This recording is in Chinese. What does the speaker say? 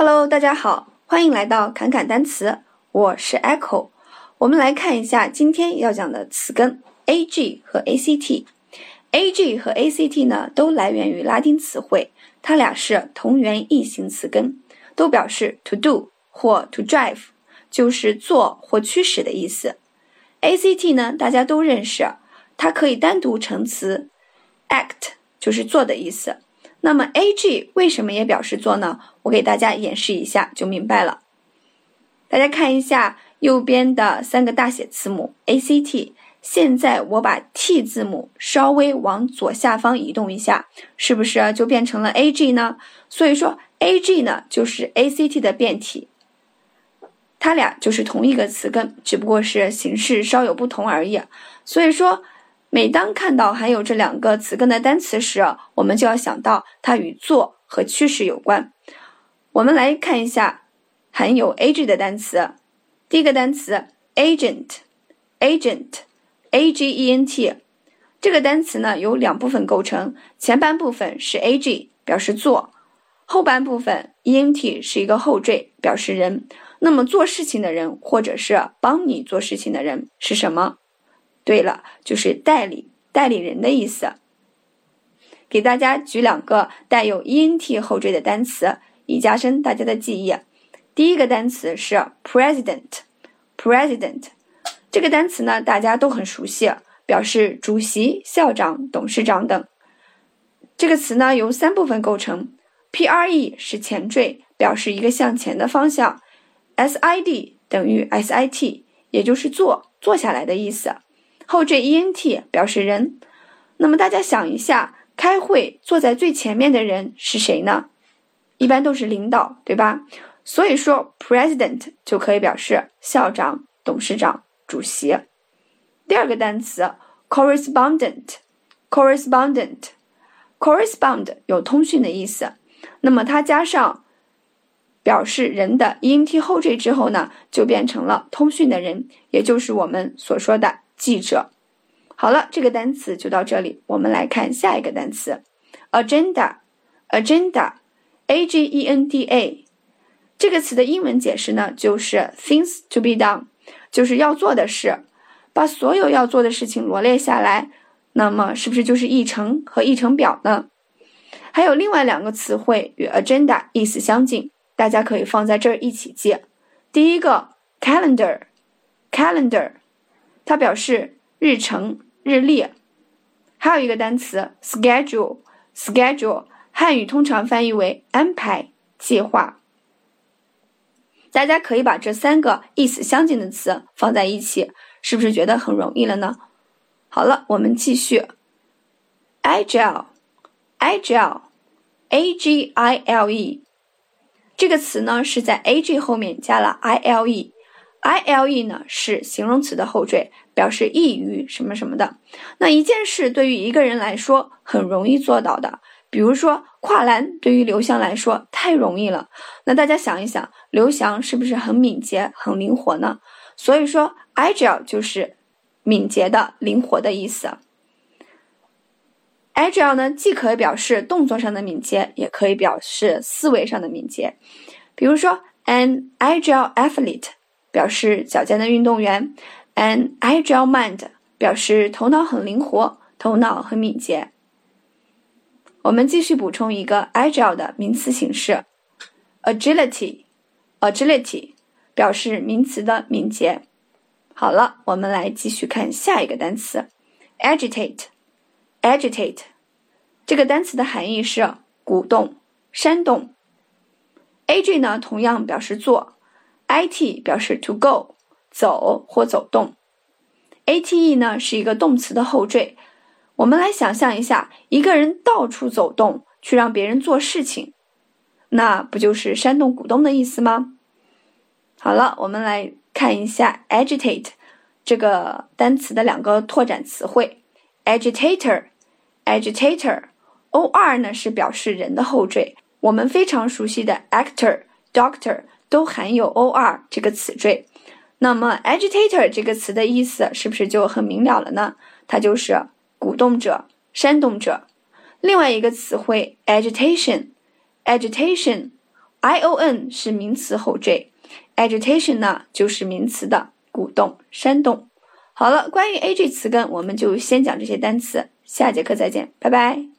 Hello，大家好，欢迎来到侃侃单词，我是 Echo。我们来看一下今天要讲的词根 ag 和 act。ag 和 act 呢，都来源于拉丁词汇，它俩是同源异形词根，都表示 to do 或 to drive，就是做或驱使的意思。act 呢，大家都认识，它可以单独成词，act 就是做的意思。那么 ag 为什么也表示做呢？我给大家演示一下就明白了。大家看一下右边的三个大写字母 act，现在我把 t 字母稍微往左下方移动一下，是不是就变成了 ag 呢？所以说 ag 呢就是 act 的变体，它俩就是同一个词根，只不过是形式稍有不同而已。所以说。每当看到含有这两个词根的单词时，我们就要想到它与做和趋势有关。我们来看一下含有 ag 的单词。第一个单词 agent，agent，a g e n t，这个单词呢由两部分构成，前半部分是 ag 表示做，后半部分 e n t 是一个后缀表示人。那么做事情的人或者是帮你做事情的人是什么？对了，就是代理代理人的意思。给大家举两个带有 ent 后缀的单词，以加深大家的记忆。第一个单词是 president，president 这个单词呢，大家都很熟悉，表示主席、校长、董事长等。这个词呢，由三部分构成：pre 是前缀，表示一个向前的方向；sid 等于 sit，也就是坐坐下来的意思。后缀 e n t 表示人，那么大家想一下，开会坐在最前面的人是谁呢？一般都是领导，对吧？所以说 president 就可以表示校长、董事长、主席。第二个单词 correspondent，correspondent，correspond 有通讯的意思，那么它加上表示人的 e n t 后缀之后呢，就变成了通讯的人，也就是我们所说的。记者，好了，这个单词就到这里。我们来看下一个单词，agenda，agenda，a g e n d a，这个词的英文解释呢，就是 things to be done，就是要做的事，把所有要做的事情罗列下来，那么是不是就是议程和议程表呢？还有另外两个词汇与 agenda 意思相近，大家可以放在这儿一起记。第一个 calendar，calendar。它表示日程、日历，还有一个单词 schedule，schedule 汉语通常翻译为安排、计划。大家可以把这三个意思相近的词放在一起，是不是觉得很容易了呢？好了，我们继续。agile，agile，a g i l e，这个词呢是在 a g 后面加了 i l e。I L E 呢是形容词的后缀，表示易于什么什么的。那一件事对于一个人来说很容易做到的，比如说跨栏，对于刘翔来说太容易了。那大家想一想，刘翔是不是很敏捷、很灵活呢？所以说，agile 就是敏捷的、灵活的意思。agile 呢，既可以表示动作上的敏捷，也可以表示思维上的敏捷。比如说，an agile athlete。表示矫健的运动员，an agile mind 表示头脑很灵活，头脑很敏捷。我们继续补充一个 agile 的名词形式，agility，agility 表示名词的敏捷。好了，我们来继续看下一个单词，agitate，agitate 这个单词的含义是鼓动、煽动。ag 呢，同样表示做。It 表示 to go 走或走动，ate 呢是一个动词的后缀。我们来想象一下，一个人到处走动去让别人做事情，那不就是煽动、鼓动的意思吗？好了，我们来看一下 agitate 这个单词的两个拓展词汇：agitator，agitator，or 呢是表示人的后缀。我们非常熟悉的 actor，doctor。都含有 or 这个词缀，那么 agitator 这个词的意思是不是就很明了了呢？它就是鼓动者、煽动者。另外一个词汇 agitation，agitation I O N 是名词后缀，agitation 呢就是名词的鼓动、煽动。好了，关于 A G 词根，我们就先讲这些单词，下节课再见，拜拜。